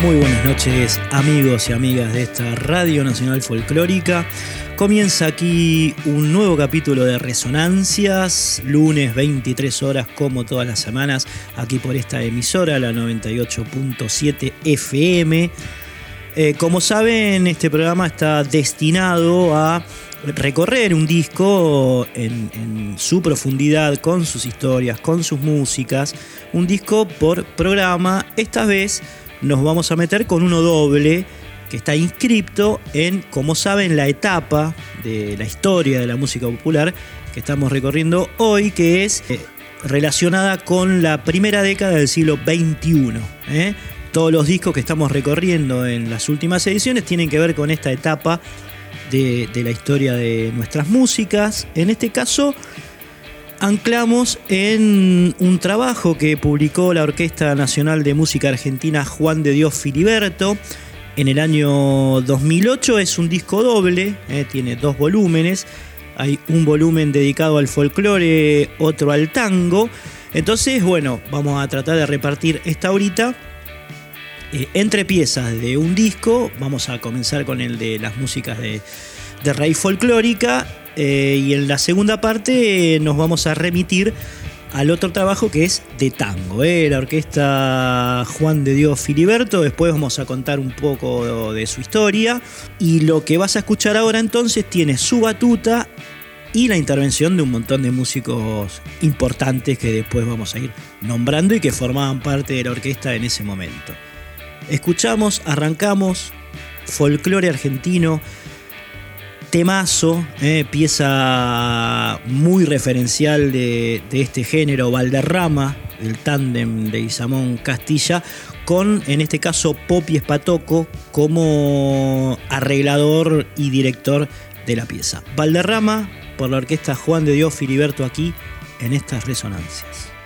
Muy buenas noches amigos y amigas de esta Radio Nacional Folclórica. Comienza aquí un nuevo capítulo de Resonancias, lunes 23 horas como todas las semanas, aquí por esta emisora, la 98.7 FM. Eh, como saben, este programa está destinado a recorrer un disco en, en, su profundidad, con sus historias, con sus músicas, un disco por programa, esta vez nos vamos a meter con uno doble que está inscripto en, como saben, la etapa de la historia de la música popular que estamos recorriendo hoy, que es eh, relacionada con la primera década del siglo XXI. ¿eh? Todos los discos que estamos recorriendo en las últimas ediciones tienen que ver con esta etapa de, de la historia de nuestras músicas. En este caso, anclamos en un trabajo que publicó la Orquesta Nacional de Música Argentina Juan de Dios Filiberto en el año 2008. Es un disco doble, eh, tiene dos volúmenes. Hay un volumen dedicado al folclore, otro al tango. Entonces, bueno, vamos a tratar de repartir esta horita eh, entre piezas de un disco. Vamos a comenzar con el de las músicas de, de raíz folclórica eh, y en la segunda parte eh, nos vamos a remitir al otro trabajo que es de tango, eh, la orquesta Juan de Dios Filiberto. Después vamos a contar un poco de su historia. Y lo que vas a escuchar ahora entonces tiene su batuta y la intervención de un montón de músicos importantes que después vamos a ir nombrando y que formaban parte de la orquesta en ese momento. Escuchamos, arrancamos folclore argentino temazo, eh, pieza muy referencial de, este género, Valderrama, el tándem de Isamón Castilla, con en este caso Popi Espatoco como arreglador y director de la pieza. Valderrama por la orquesta Juan de Dios Filiberto aquí en estas resonancias.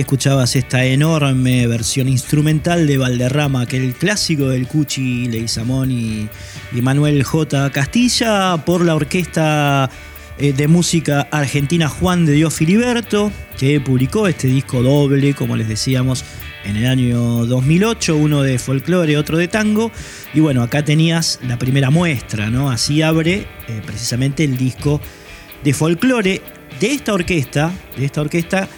Escuchabas esta enorme versión instrumental de Valderrama, aquel clásico del Cuchi, Leguizamón y, y Manuel J. Castilla, por la orquesta eh, de música argentina Juan de Dios Filiberto, que publicó este disco doble, como les decíamos, en el año 2008, uno de folclore, otro de tango. Y bueno, acá tenías la primera muestra, ¿no? Así abre eh, precisamente el disco de folclore de esta orquesta, de esta orquesta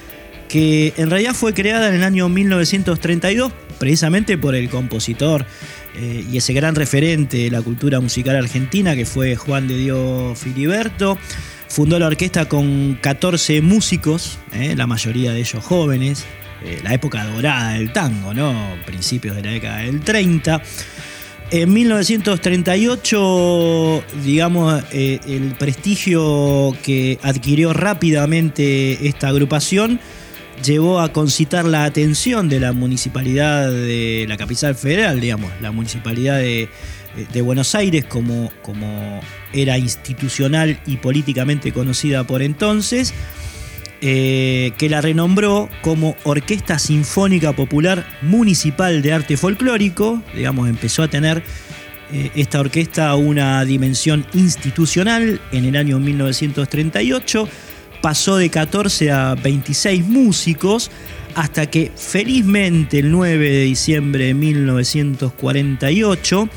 que en realidad fue creada en el año 1932 precisamente por el compositor eh, y ese gran referente de la cultura musical argentina que fue Juan de Dios Filiberto. Fundó la orquesta con 14 músicos, eh, la mayoría de ellos jóvenes, eh, la época dorada del tango, ¿no? principios de la década del 30. En 1938, digamos, el prestigio que adquirió rápidamente esta agrupación llevó a concitar la atención de la municipalidad de la capital federal, digamos, la municipalidad de, Buenos Aires como, era institucional y políticamente conocida por entonces, eh, que la renombró como Orquesta Sinfónica Popular Municipal de Arte Folclórico, digamos, empezó a tener eh, esta orquesta una dimensión institucional en el año 1938 pasó de 14 a 26 músicos hasta que felizmente el 9 de diciembre de 1948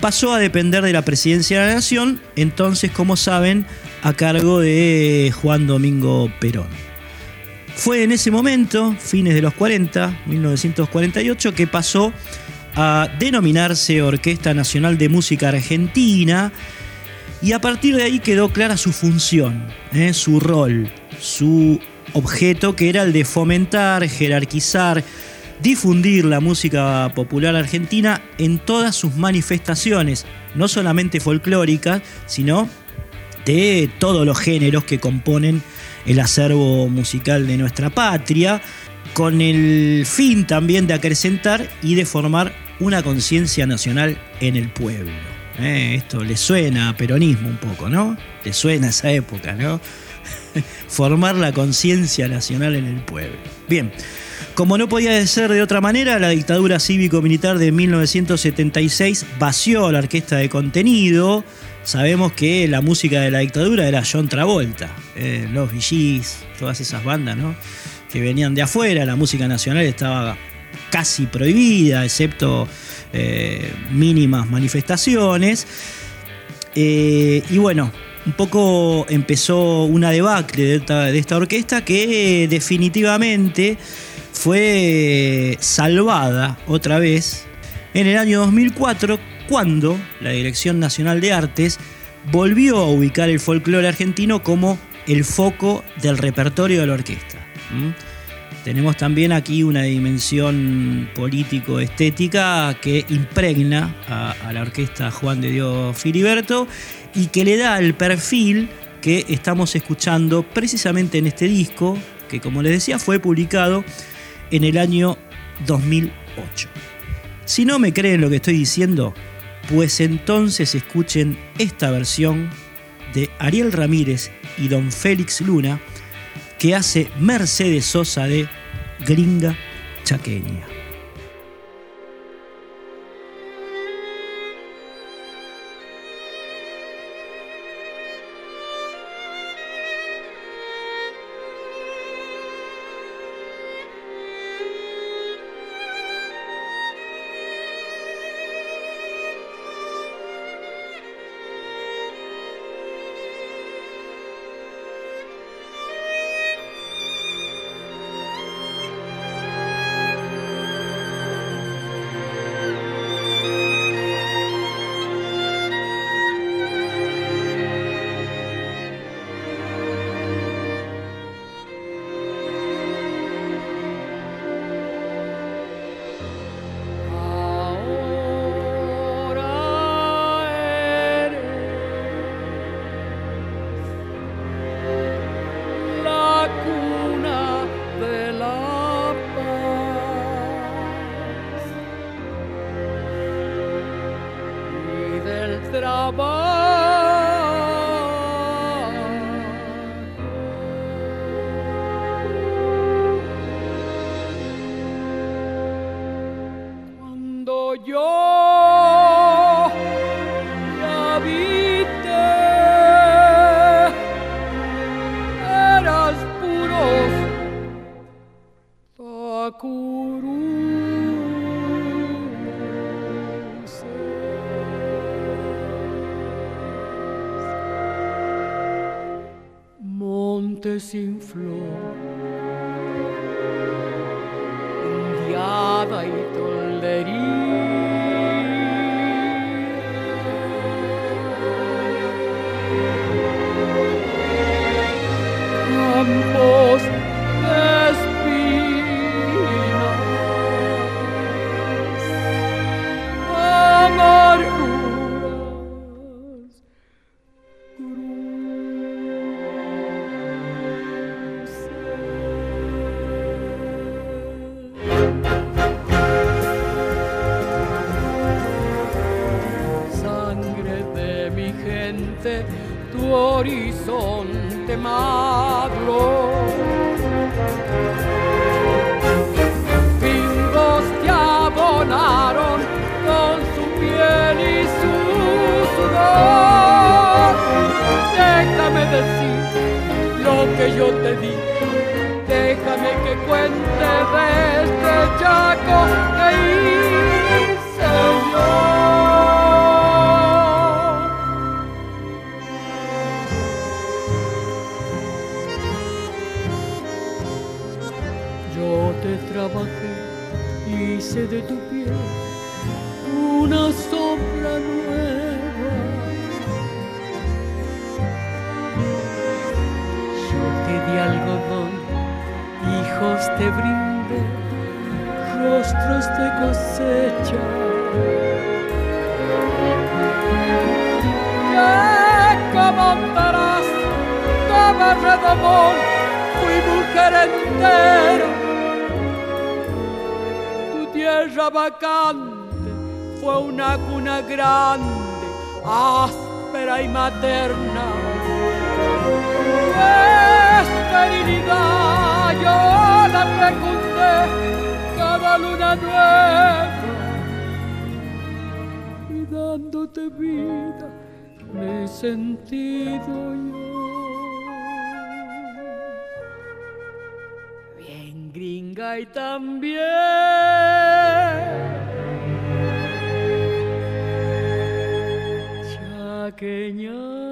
pasó a depender de la presidencia de la Nación, entonces como saben a cargo de Juan Domingo Perón. Fue en ese momento, fines de los 40, 1948, que pasó a denominarse Orquesta Nacional de Música Argentina, y a partir de ahí quedó clara su función, ¿eh? su rol, su objeto que era el de fomentar, jerarquizar, difundir la música popular argentina en todas sus manifestaciones, no solamente folclóricas, sino de todos los géneros que componen el acervo musical de nuestra patria, con el fin también de acrecentar y de formar una conciencia nacional en el pueblo. Eh, esto le suena a peronismo un poco, ¿no? Le suena a esa época, ¿no? Formar la conciencia nacional en el pueblo. Bien, como no podía ser de otra manera, la dictadura cívico-militar de 1976 vació la orquesta de contenido. Sabemos que la música de la dictadura era John Travolta, eh, los VGs, todas esas bandas, ¿no? Que venían de afuera, la música nacional estaba casi prohibida, excepto eh, mínimas manifestaciones. Eh, y bueno, un poco empezó una debacle de esta, orquesta que definitivamente fue salvada otra vez en el año 2004 cuando la Dirección Nacional de Artes volvió a ubicar el folclore argentino como el foco del repertorio de la orquesta. Tenemos también aquí una dimensión político-estética que impregna a, la orquesta Juan de Dios Filiberto y que le da el perfil que estamos escuchando precisamente en este disco, que como les decía fue publicado en el año 2008. Si no me creen lo que estoy diciendo, pues entonces escuchen esta versión de Ariel Ramírez y Don Félix Luna que hace Mercedes Sosa de Gringa Chaqueña. Sin flor, dándote vida me he sentido yo. Bien gringa y también chaqueña.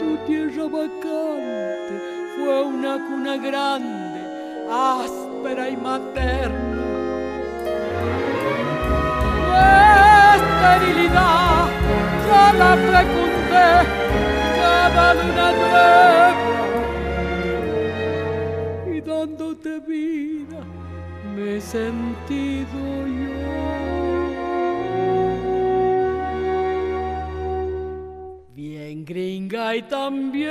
Tu tierra vacante pena grande, áspera y materna. esterilidad, ya la fecundé, cada luna nueva. Y dándote vida, me he sentido yo. Y también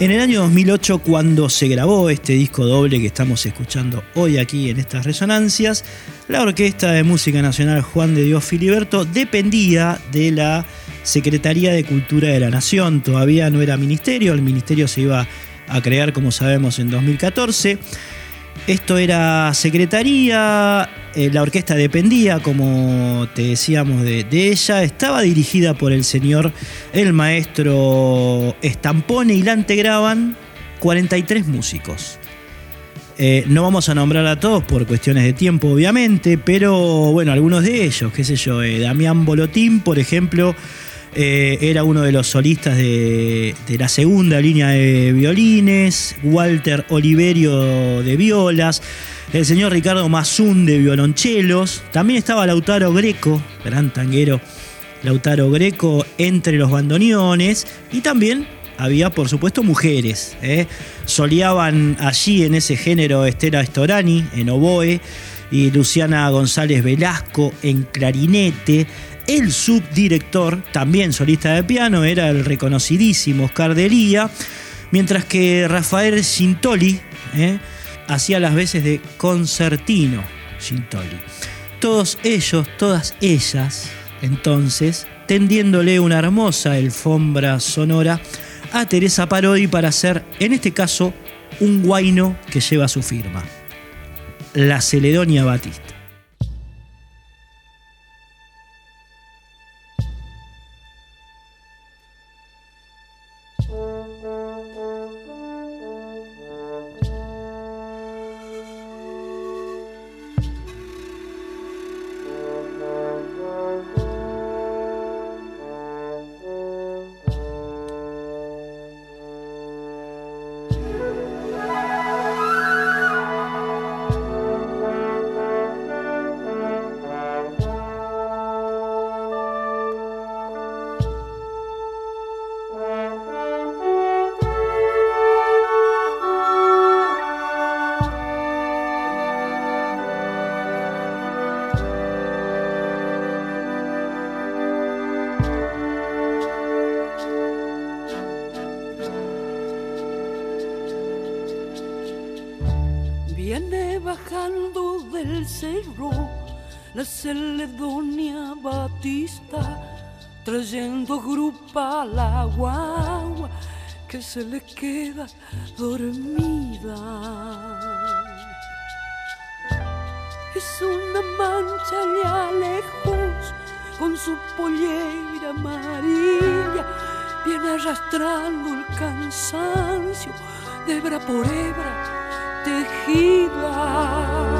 En el año 2008, cuando se grabó este disco doble que estamos escuchando hoy aquí en estas resonancias, la Orquesta de Música Nacional Juan de Dios Filiberto dependía de la Secretaría de Cultura de la Nación. Todavía no era ministerio, el ministerio se iba a crear, como sabemos, en 2014. Esto era secretaría, eh, la orquesta dependía, como te decíamos, de, ella. Estaba dirigida por el señor, el maestro Estampone y la integraban 43 músicos. Eh, no vamos a nombrar a todos por cuestiones de tiempo, obviamente, pero bueno, algunos de ellos, qué sé yo, eh, Damián Bolotín, por ejemplo, eh, era uno de los solistas de, la segunda línea de violines, Walter Oliverio de violas, el señor Ricardo Mazún de violonchelos, también estaba Lautaro Greco, gran tanguero Lautaro Greco entre los bandoneones y también había por supuesto mujeres. ¿eh? Soleaban allí en ese género Estela Storani en oboe y Luciana González Velasco en clarinete. El subdirector, también solista de piano, era el reconocidísimo Oscar Delía, mientras que Rafael Gintoli ¿eh? hacía las veces de concertino Gintoli. Todos ellos, todas ellas, entonces, tendiéndole una hermosa alfombra sonora a Teresa Parodi para hacer, en este caso, un guaino que lleva su firma, la Celedonia Batista. La Celedonia Batista, trayendo grupa a la guagua que se le queda dormida. Es una mancha allá lejos con su pollera amarilla, viene arrastrando el cansancio de hebra por hebra tejida.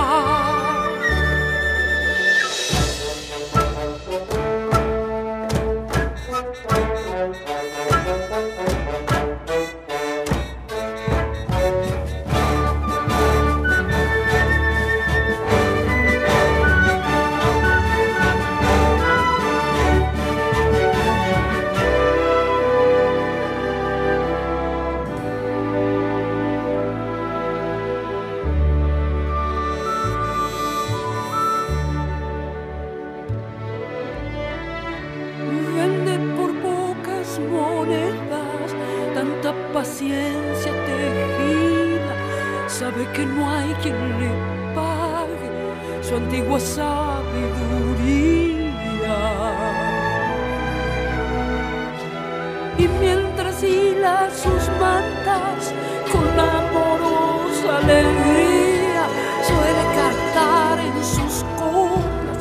Sus mantas con amorosa alegría, suele cantar en sus coplas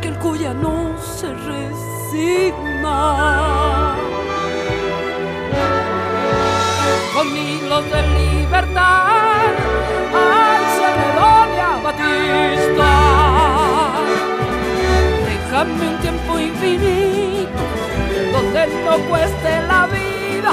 que el cuya no se resigna. Con hilos de libertad, al Ceredonia Batista. Déjame un tiempo infinito donde no cueste la vida.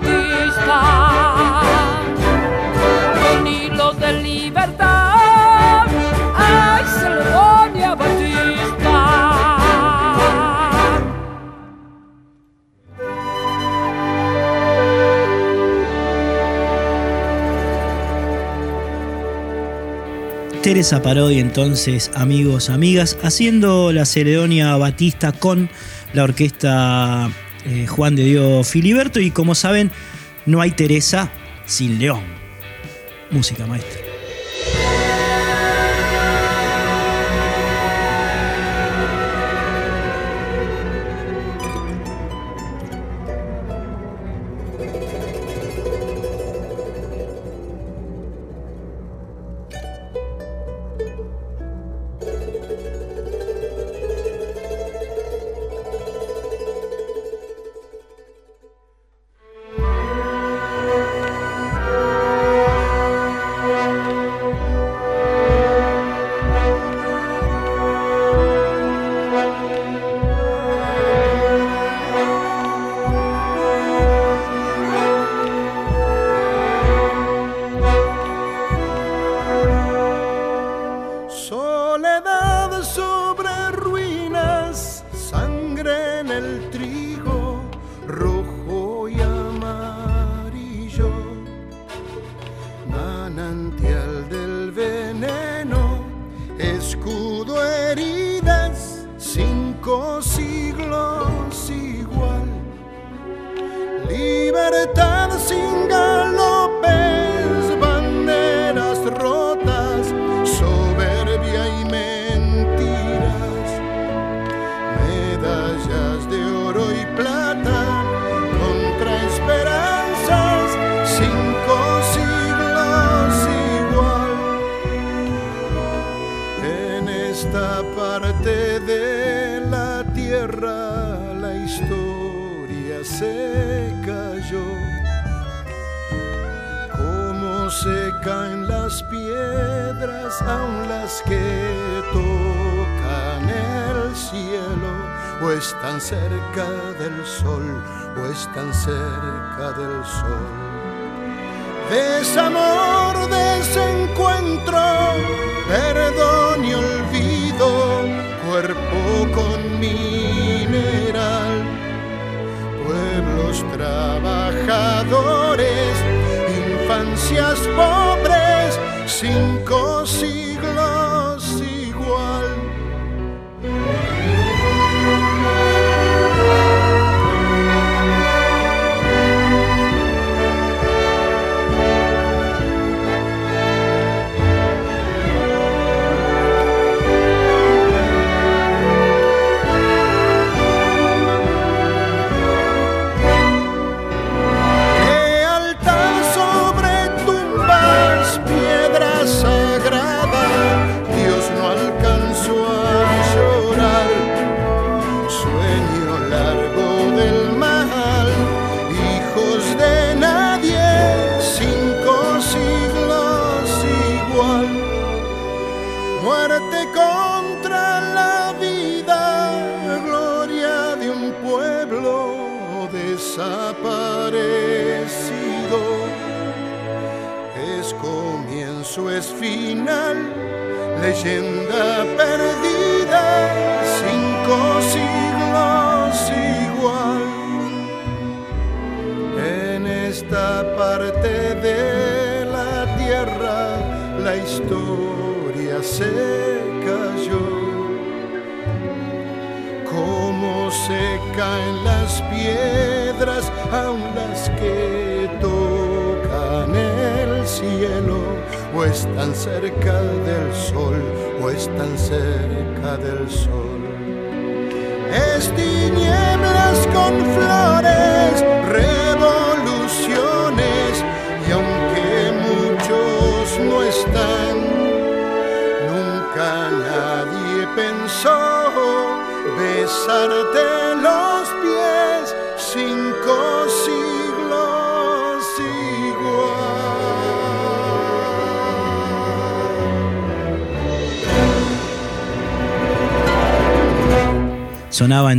Batista. Con hilos de libertad, ay, Celedonia Batista. Teresa Parodi entonces, amigos, amigas, haciendo la Ceredonia Batista con la orquesta eh, Juan de Dios Filiberto y como saben, no hay Teresa sin León. Música maestra.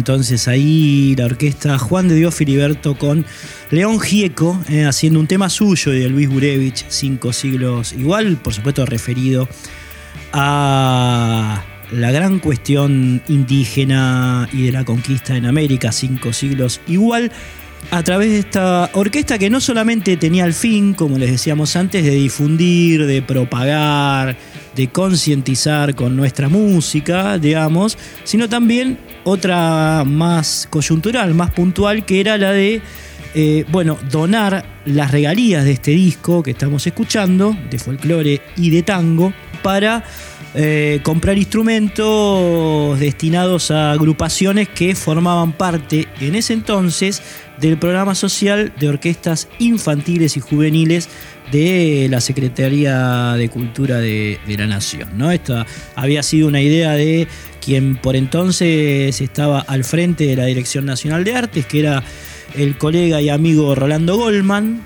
Entonces ahí la orquesta Juan de Dios Filiberto con León Gieco eh, haciendo un tema suyo de Luis Gurevich, cinco siglos igual, por supuesto referido a la gran cuestión indígena y de la conquista en América, cinco siglos igual, a través de esta orquesta que no solamente tenía el fin, como les decíamos antes, de difundir, de propagar, de concientizar con nuestra música, digamos, sino también otra más coyuntural, más puntual, que era la de, eh, bueno, donar las regalías de este disco que estamos escuchando, de folclore y de tango, para eh, comprar instrumentos destinados a agrupaciones que formaban parte en ese entonces del programa social de orquestas infantiles y juveniles de la Secretaría de Cultura de, la Nación. ¿no? Esta había sido una idea de quien por entonces estaba al frente de la Dirección Nacional de Artes, que era el colega y amigo Rolando Goldman.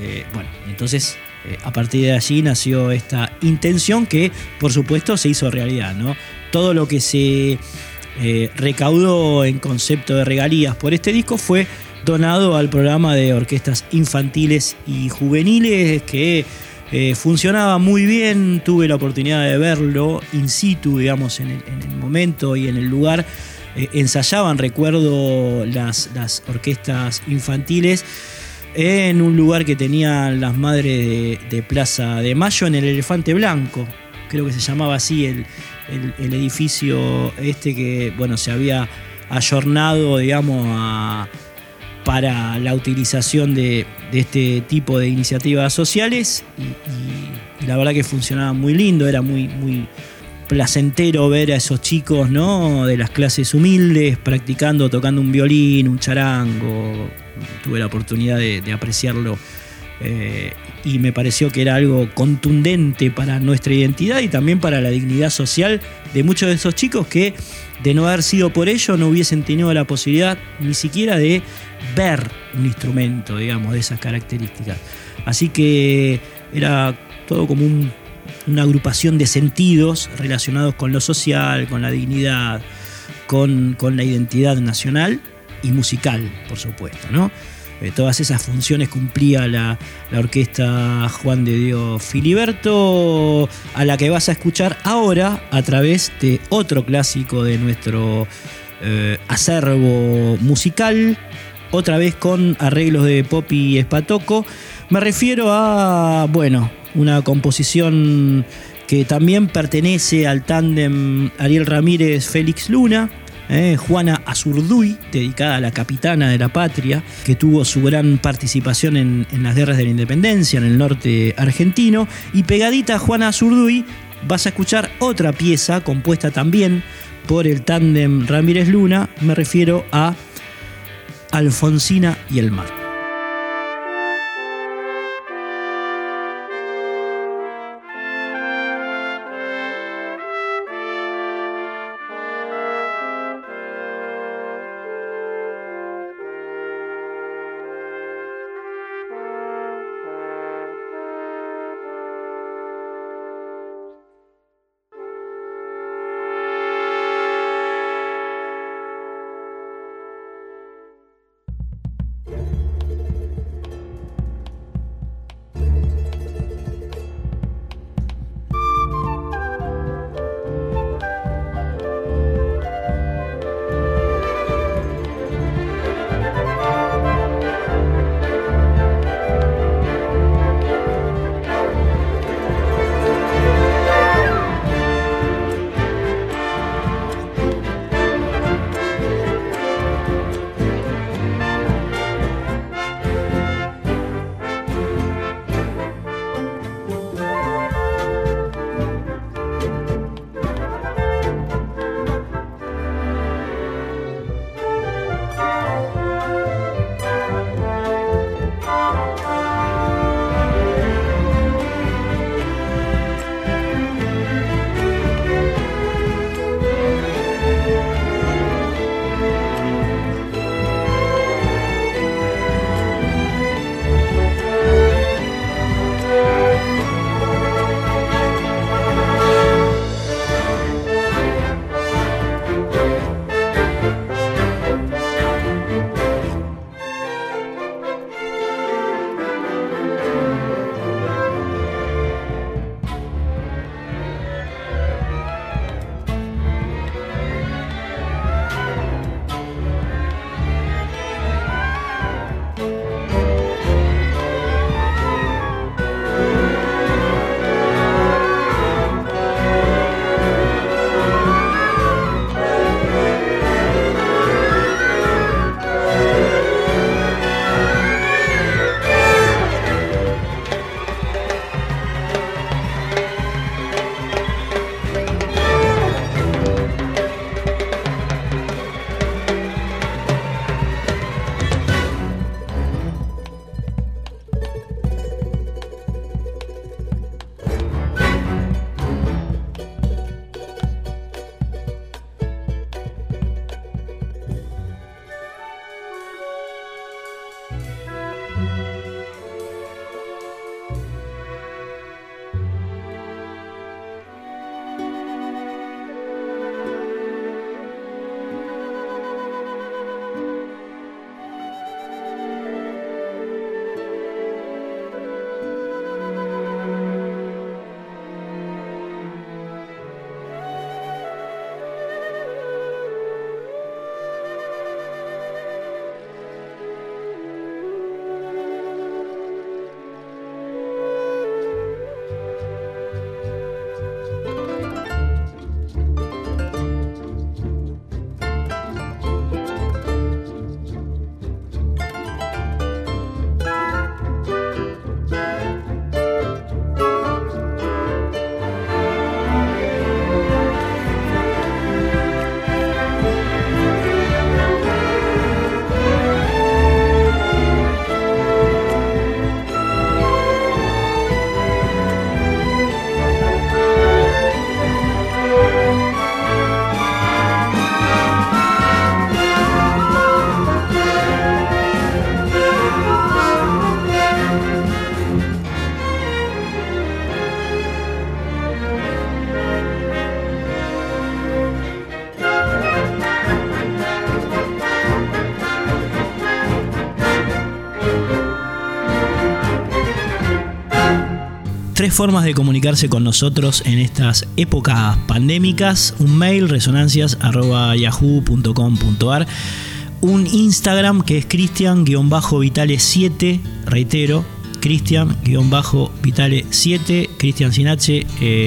Eh, bueno, entonces eh, a partir de allí nació esta intención que por supuesto se hizo realidad. ¿no? Todo lo que se eh, recaudó en concepto de regalías por este disco fue donado al programa de orquestas infantiles y juveniles que eh, funcionaba muy bien, tuve la oportunidad de verlo in situ, digamos, en el, en el momento y en el lugar. Eh, ensayaban, recuerdo, las, las orquestas infantiles en un lugar que tenían las madres de, Plaza de Mayo, en el Elefante Blanco, creo que se llamaba así el, el, el edificio este que, bueno, se había ayornado, digamos, a, para la utilización de, este tipo de iniciativas sociales y, la verdad que funcionaba muy lindo, era muy, muy placentero ver a esos chicos ¿no? de las clases humildes practicando, tocando un violín, un charango. Tuve la oportunidad de, de apreciarlo eh, y me pareció que era algo contundente para nuestra identidad y también para la dignidad social de muchos de esos chicos que de no haber sido por ello no hubiesen tenido la posibilidad ni siquiera de ver un instrumento, digamos, de esas características. Así que era todo como un, una agrupación de sentidos relacionados con lo social, con la dignidad, con, la identidad nacional y musical, por supuesto, ¿no? Eh, todas esas funciones cumplía la, la, orquesta Juan de Dios Filiberto, a la que vas a escuchar ahora a través de otro clásico de nuestro eh, acervo musical, otra vez con arreglos de Poppy Espatoco. Me refiero a, bueno, una composición que también pertenece al tándem Ariel Ramírez Félix Luna, eh, Juana Azurduy, dedicada a la capitana de la patria, que tuvo su gran participación en, en, las guerras de la independencia en el norte argentino. Y pegadita a Juana Azurduy vas a escuchar otra pieza compuesta también por el tándem Ramírez Luna, me refiero a Alfonsina y el mar. Formas de comunicarse con nosotros en estas épocas pandémicas. Un mail resonancias.yahoo.com.ar un Instagram que es cristian-vitale7, reitero, Cristian-Vitale7, Cristian sin H,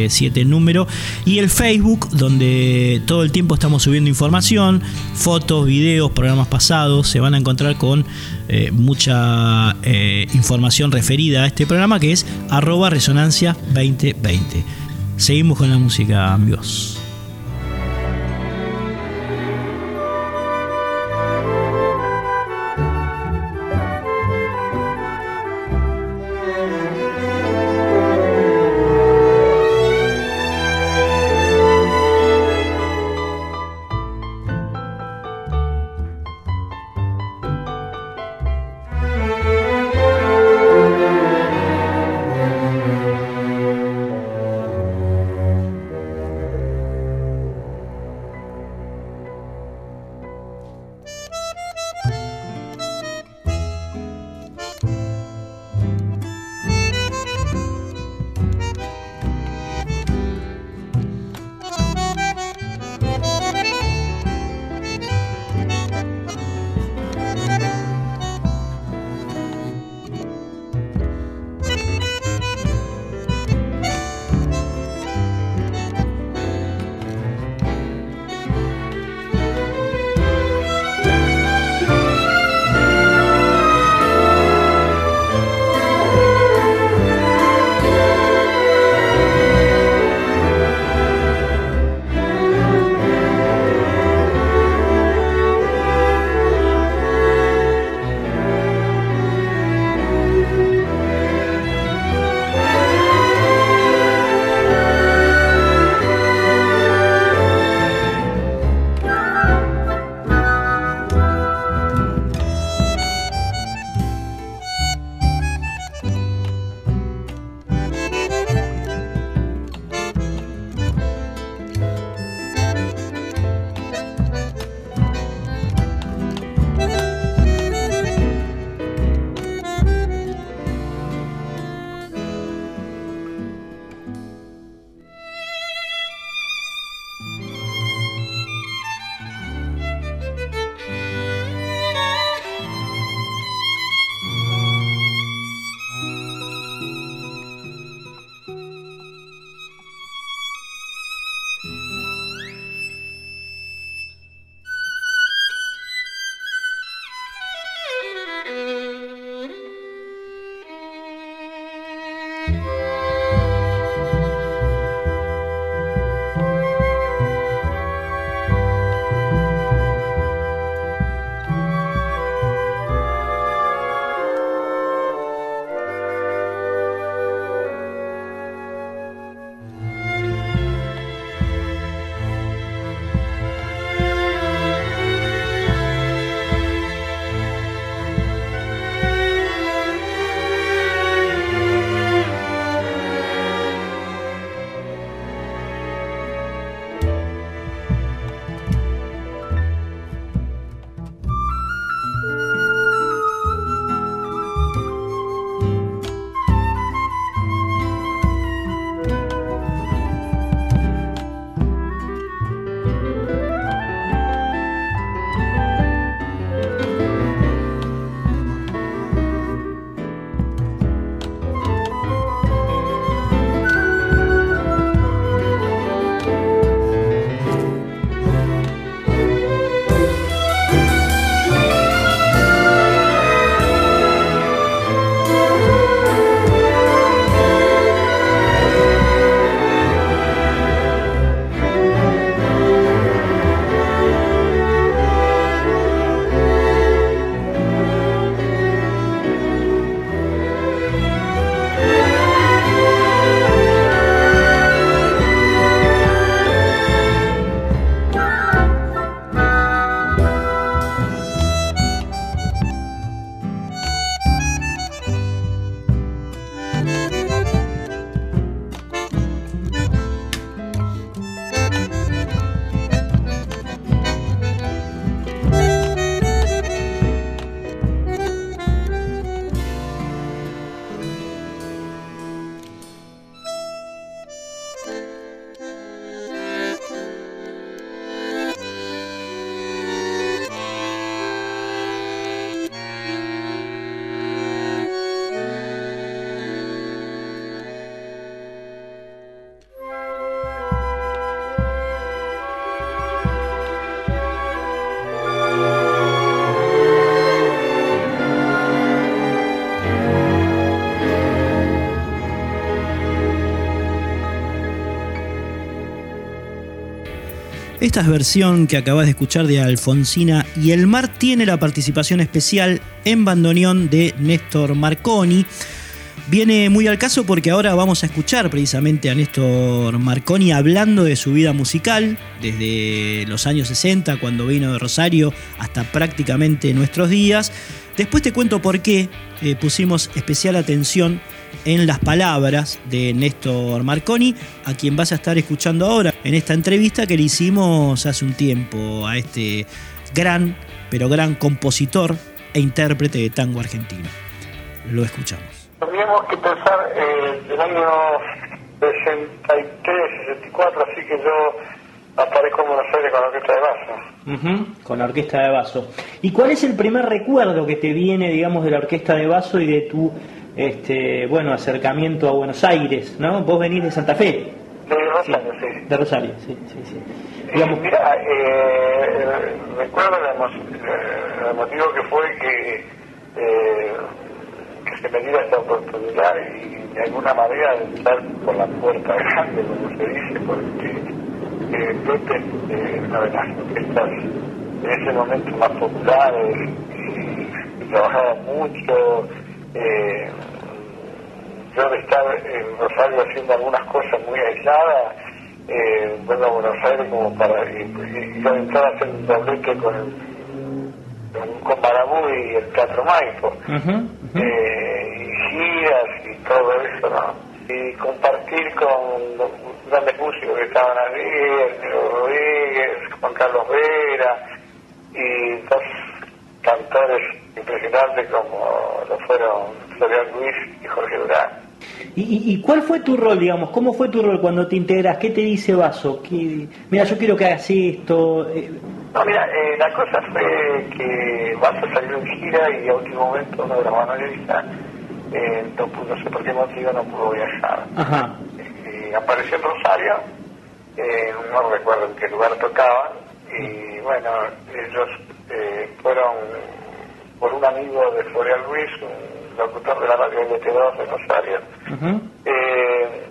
7 eh, número, y el Facebook, donde todo el tiempo estamos subiendo información, fotos, videos, programas pasados, se van a encontrar con eh, mucha eh, información referida a este programa que es arroba resonancia 2020. Seguimos con la música, amigos. Esta es versión que acabas de escuchar de Alfonsina y el mar tiene la participación especial en bandoneón de Néstor Marconi. Viene muy al caso porque ahora vamos a escuchar precisamente a Néstor Marconi hablando de su vida musical desde los años 60 cuando vino de Rosario hasta prácticamente nuestros días. Después te cuento por qué eh, pusimos especial atención en las palabras de Néstor Marconi, a quien vas a estar escuchando ahora en esta entrevista que le hicimos hace un tiempo a este gran, pero gran compositor e intérprete de tango argentino. Lo escuchamos. Tendríamos que pensar eh, el año 63, 64, así que yo aparezco en Buenos Aires con la orquesta de vaso. con la orquesta de vaso. ¿Y cuál es el primer recuerdo que te viene, digamos, de la orquesta de vaso y de tu este, bueno, acercamiento a Buenos Aires, ¿no? Vos venís de Santa Fe. De Rosario, sí. De Rosario, sí, sí, sí. Digamos, mira, eh, recuerdo el, motivo que fue que, eh, que se me diera esta oportunidad y de alguna manera entrar por la puerta grande, como se dice, porque eh, Pepe eh, una de las orquestas en ese momento más populares y, y trabajaba mucho eh, yo de estar en Rosario haciendo algunas cosas muy aisladas, eh, vengo a Buenos Aires como para y, y, entrar a hacer un doblete con, con, con Marabú y el Teatro Maipo, Eh, y giras y todo eso, ¿no? Y compartir con los grandes músicos que estaban allí, el Rodríguez, Juan Carlos Vera, y dos cantores impresionantes como lo fueron Florian Luis y Jorge Durán. ¿Y, ¿Y, cuál fue tu rol, digamos? ¿Cómo fue tu rol cuando te integras? ¿Qué te dice Vaso? ¿Qué... Mira, yo quiero que hagas esto. Eh... No, mira, eh, la cosa fue que Vaso salió en gira y a último momento uno de los manualistas eh, no, pudo, no sé por qué motivo no pudo viajar. Ajá. Y apareció en Rosario, eh, no recuerdo en qué lugar tocaban, y bueno, ellos fueron por un amigo de Florian Luis, un locutor de la radio LT2 de Rosario, uh -huh. eh,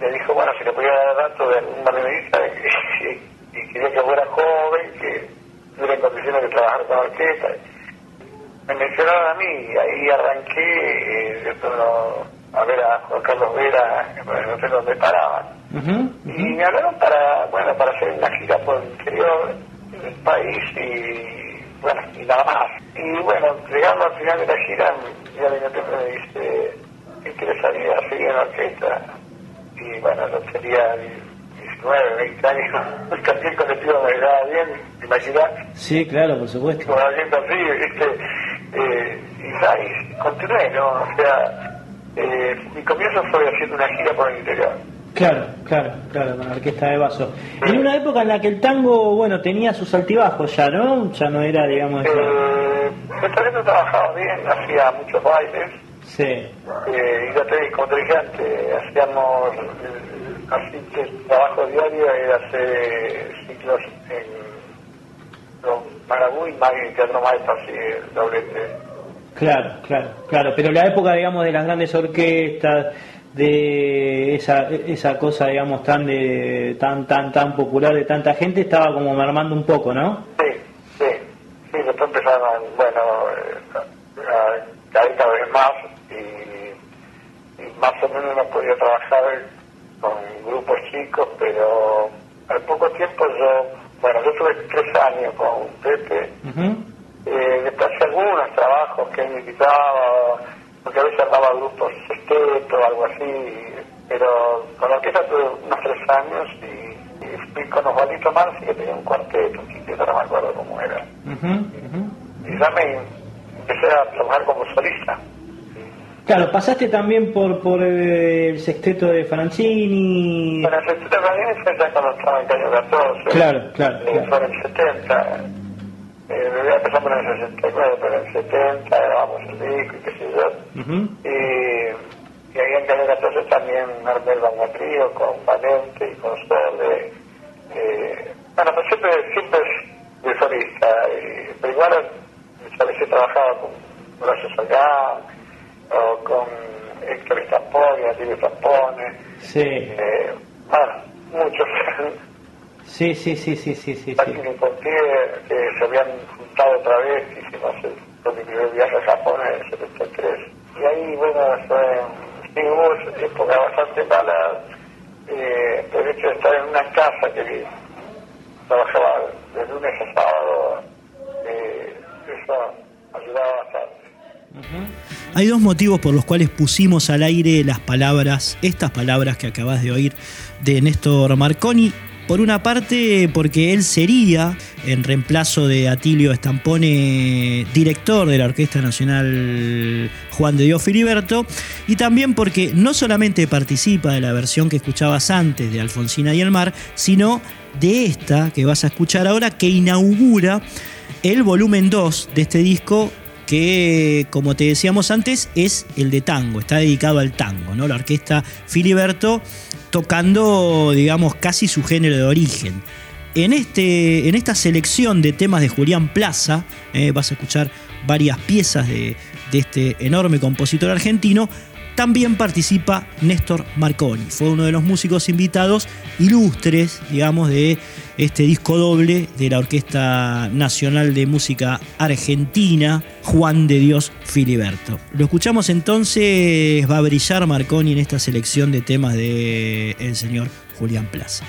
le dijo, bueno, si le podía dar datos de un manuelista y, y, quería que fuera joven, que tuviera en condiciones de trabajar con orquesta. Me mencionaron a mí y ahí arranqué eh, yo, a ver a Juan Carlos Vera, no sé dónde paraban. Uh -huh, uh -huh. Y me hablaron para, bueno, para hacer una gira por el interior del país y, bueno, y nada más. Y bueno, llegando al final de la gira, ya mi me dice, ¿qué quieres salir a seguir en la orquesta? Y bueno, yo tenía 19, 20 años, casi el colectivo me quedaba bien, imaginar. Sí, claro, por supuesto. Como viendo así, ¿viste? Eh, y, ahí continué, ¿no? O sea, eh, mi comienzo fue haciendo una gira por el interior. Claro, claro, claro, con la orquesta de vaso. En una época en la que el tango, bueno, tenía sus altibajos ya, ¿no? Ya no era, digamos... Eh, el talento trabajaba bien, hacía muchos bailes. Sí. Eh, y ya te, como te dije antes, hacíamos así que el trabajo diario era hacer ciclos en los Marabú y en Teatro Maestro, así, el doblete. Claro, claro, claro, pero la época, digamos, de las grandes orquestas, de esa, esa cosa, digamos, tan de tan tan tan popular de tanta gente, estaba como mermando un poco, ¿no? Sí, sí, sí, después empezaron, bueno, caer cada vez más y, y más o menos no podía trabajar con grupos chicos, pero al poco tiempo yo, bueno, yo tuve tres años con Pepe, uh -huh. Eh, después algunos trabajos que me invitaba, porque a veces armaba grupos sexteto o algo así, pero con la orquesta tuve unos tres años y, y fui con Osvaldito Marci que tenía un cuarteto, un quinteto, no me acuerdo cómo era. Uh -huh, uh -huh. Y ya me empecé a trabajar como solista. Claro, pasaste también por por el sexteto de Francini. Bueno, el sexteto de Francini fue ya cuando estaba en Caño 14. Claro, claro. Eh, claro. Fue en el 70. Eh, empezamos en el 69, pero en el 70 grabamos el disco y qué sé yo. Uh -huh. y, y ahí en Caño 14 también armé el Bangatrío con Valente y con Sole. Eh, bueno, pues siempre, siempre de solista. Y, pero igual a veces trabajaba con Horacio Salgado o con Héctor Estampone, Atilio Estampone. Sí. Eh, bueno, muchos. Sí, sí, sí, sí, sí, sí. Aquí le conté que se habían juntado otra vez, hicimos el, mi primer viaje a Japón en el 73. Y ahí, bueno, fue, sí, hubo época bastante mala, eh, el hecho de estar en una casa que trabajaba de lunes a sábado, eh, eso ayudaba bastante. Hay dos motivos por los cuales pusimos al aire las palabras, estas palabras que acabas de oír de Néstor Marconi. Por una parte, porque él sería, en reemplazo de Atilio Estampone, director de la Orquesta Nacional Juan de Dios Filiberto, y también porque no solamente participa de la versión que escuchabas antes de Alfonsina y el Mar, sino de esta que vas a escuchar ahora, que inaugura el volumen 2 de este disco que, como te decíamos antes, es el de tango, está dedicado al tango, ¿no? La orquesta Filiberto tocando, digamos, casi su género de origen. En, este, en esta selección de temas de Julián Plaza, eh, vas a escuchar varias piezas de, de este enorme compositor argentino, también participa Néstor Marconi. Fue uno de los músicos invitados ilustres, digamos, de este disco doble de la Orquesta Nacional de Música Argentina, Juan de Dios Filiberto. Lo escuchamos entonces, va a brillar Marconi en esta selección de temas del el señor Julián Plaza.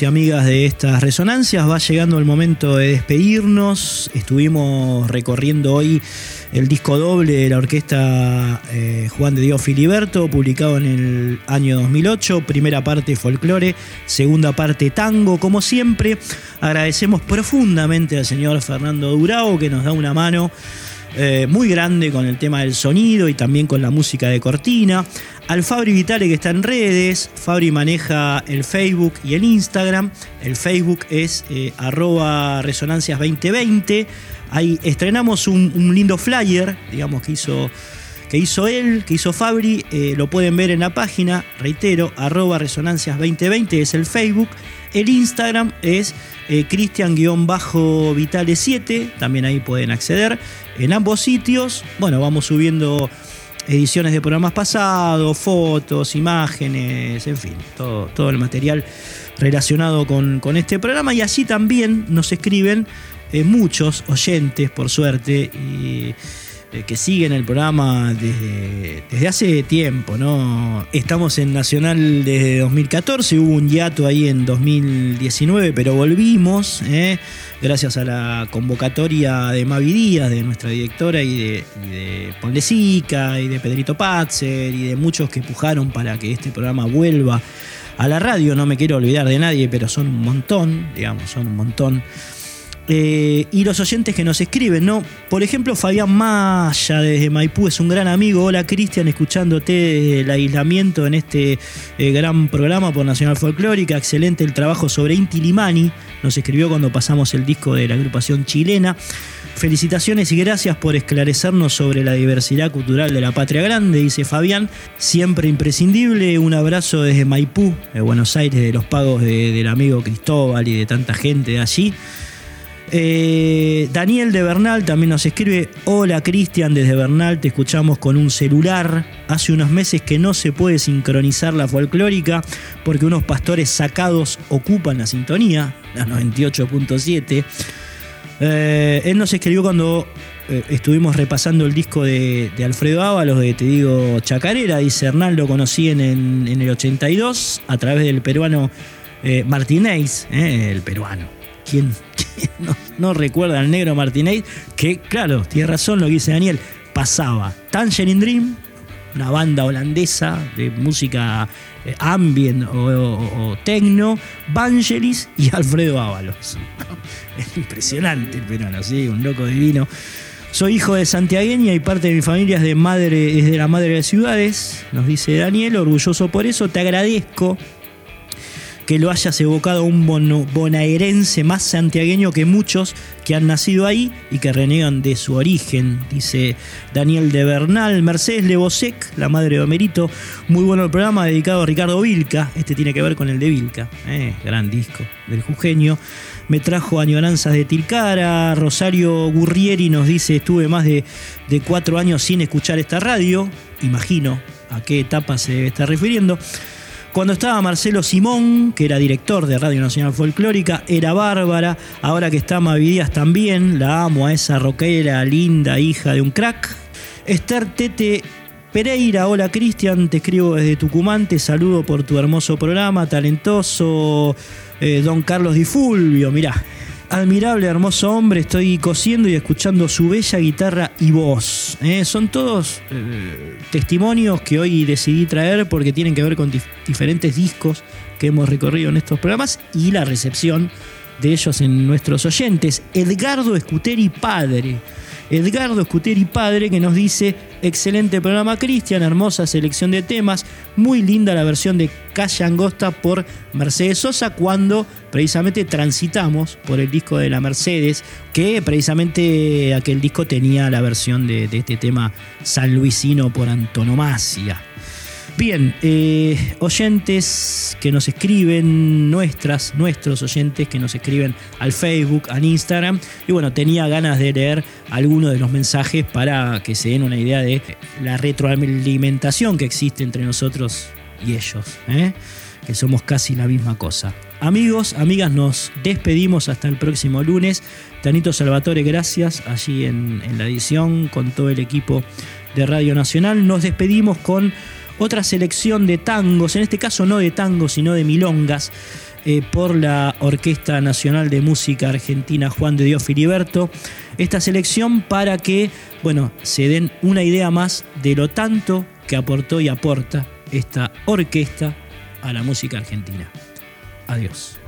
Y amigas de estas resonancias, va llegando el momento de despedirnos. Estuvimos recorriendo hoy el disco doble de la orquesta eh, Juan de Dios Filiberto, publicado en el año 2008. Primera parte folclore, segunda parte tango. Como siempre, agradecemos profundamente al señor Fernando Durao que nos da una mano. Eh, muy grande con el tema del sonido y también con la música de cortina al Fabri Vitale que está en redes. Fabri maneja el Facebook y el Instagram. El Facebook es eh, arroba resonancias 2020. Ahí estrenamos un, lindo flyer, digamos, que hizo, que hizo él, que hizo Fabri. Eh, lo pueden ver en la página, reitero, arroba resonancias 2020 es el Facebook. El Instagram es eh, Cristian-Vitale7, también ahí pueden acceder. En ambos sitios, bueno, vamos subiendo ediciones de programas pasados, fotos, imágenes, en fin, todo, todo el material relacionado con, este programa. Y así también nos escriben eh, muchos oyentes, por suerte, y que siguen el programa desde, desde, hace tiempo, ¿no? Estamos en Nacional desde 2014, hubo un hiato ahí en 2019, pero volvimos, ¿eh? gracias a la convocatoria de Mavi Díaz, de nuestra directora, y de, y de y de Pedrito Patzer, y de muchos que pujaron para que este programa vuelva a la radio. No me quiero olvidar de nadie, pero son un montón, digamos, son un montón. Eh, y los oyentes que nos escriben, ¿no? Por ejemplo, Fabián Maya desde Maipú es un gran amigo. Hola Cristian, escuchándote el aislamiento en este eh, gran programa por Nacional Folclórica. Excelente el trabajo sobre Inti Limani. Nos escribió cuando pasamos el disco de la agrupación chilena. Felicitaciones y gracias por esclarecernos sobre la diversidad cultural de la patria grande, dice Fabián. Siempre imprescindible. Un abrazo desde Maipú, de Buenos Aires, de los pagos del amigo Cristóbal y de tanta gente de allí. Eh, Daniel de Bernal también nos escribe, hola Cristian desde Bernal, te escuchamos con un celular. Hace unos meses que no se puede sincronizar la folclórica porque unos pastores sacados ocupan la sintonía, la 98.7. Eh, él nos escribió cuando eh, estuvimos repasando el disco de, Alfredo Ábalos, de Te digo Chacarera, dice Hernán, lo conocí en, el 82 a través del peruano Martínez, el peruano. ¿Quién, no, recuerda al negro Martínez, que claro, tiene razón lo que dice Daniel, pasaba Tangerine Dream, una banda holandesa de música eh, ambient o, techno, Vangelis y Alfredo Ábalos. Es impresionante el peruano, ¿sí? un loco divino. Soy hijo de santiagueña y parte de mi familia es de, madre, es de la madre de ciudades, nos dice Daniel, orgulloso por eso. Te agradezco que lo hayas evocado a un bonaerense más santiagueño que muchos que han nacido ahí y que renegan de su origen, dice Daniel de Bernal. Mercedes Lebosec, la madre de Homerito, muy bueno el programa dedicado a Ricardo Vilca, este tiene que ver con el de Vilca, eh, gran disco del Jujeño. Me trajo añoranzas de Tilcara, Rosario Gurrieri nos dice, estuve más de, de cuatro años sin escuchar esta radio, imagino a qué etapa se está refiriendo. Cuando estaba Marcelo Simón, que era director de Radio Nacional Folclórica, era bárbara. Ahora que está Mavidías también, la amo a esa rockera linda, hija de un crack. Esther Tete Pereira, hola Cristian, te escribo desde Tucumán, te saludo por tu hermoso programa, talentoso eh, don Carlos Di Fulvio, mirá, admirable, hermoso hombre, estoy cosiendo y escuchando su bella guitarra y voz. ¿eh? Son todos eh, testimonios que hoy decidí traer porque tienen que ver con diferentes discos que hemos recorrido en estos programas y la recepción de ellos en nuestros oyentes. Edgardo Escuteri Padre Edgardo Escuteri Padre, que nos dice, excelente programa Cristian, hermosa selección de temas, muy linda la versión de Calle Angosta por Mercedes Sosa, cuando precisamente transitamos por el disco de la Mercedes, que precisamente aquel disco tenía la versión de, de este tema sanluisino por antonomasia. Bien, eh, oyentes que nos escriben, nuestras, nuestros oyentes que nos escriben al Facebook, al Instagram. Y bueno, tenía ganas de leer algunos de los mensajes para que se den una idea de la retroalimentación que existe entre nosotros y ellos, ¿eh? que somos casi la misma cosa. Amigos, amigas, nos despedimos hasta el próximo lunes. Tanito Salvatore, gracias allí en, en la edición con todo el equipo de Radio Nacional. Nos despedimos con otra selección de tangos, en este caso no de tangos, sino de milongas, eh, por la Orquesta Nacional de Música Argentina Juan de Dios Filiberto. Esta selección para que, bueno, se den una idea más de lo tanto que aportó y aporta esta orquesta a la música argentina. Adiós.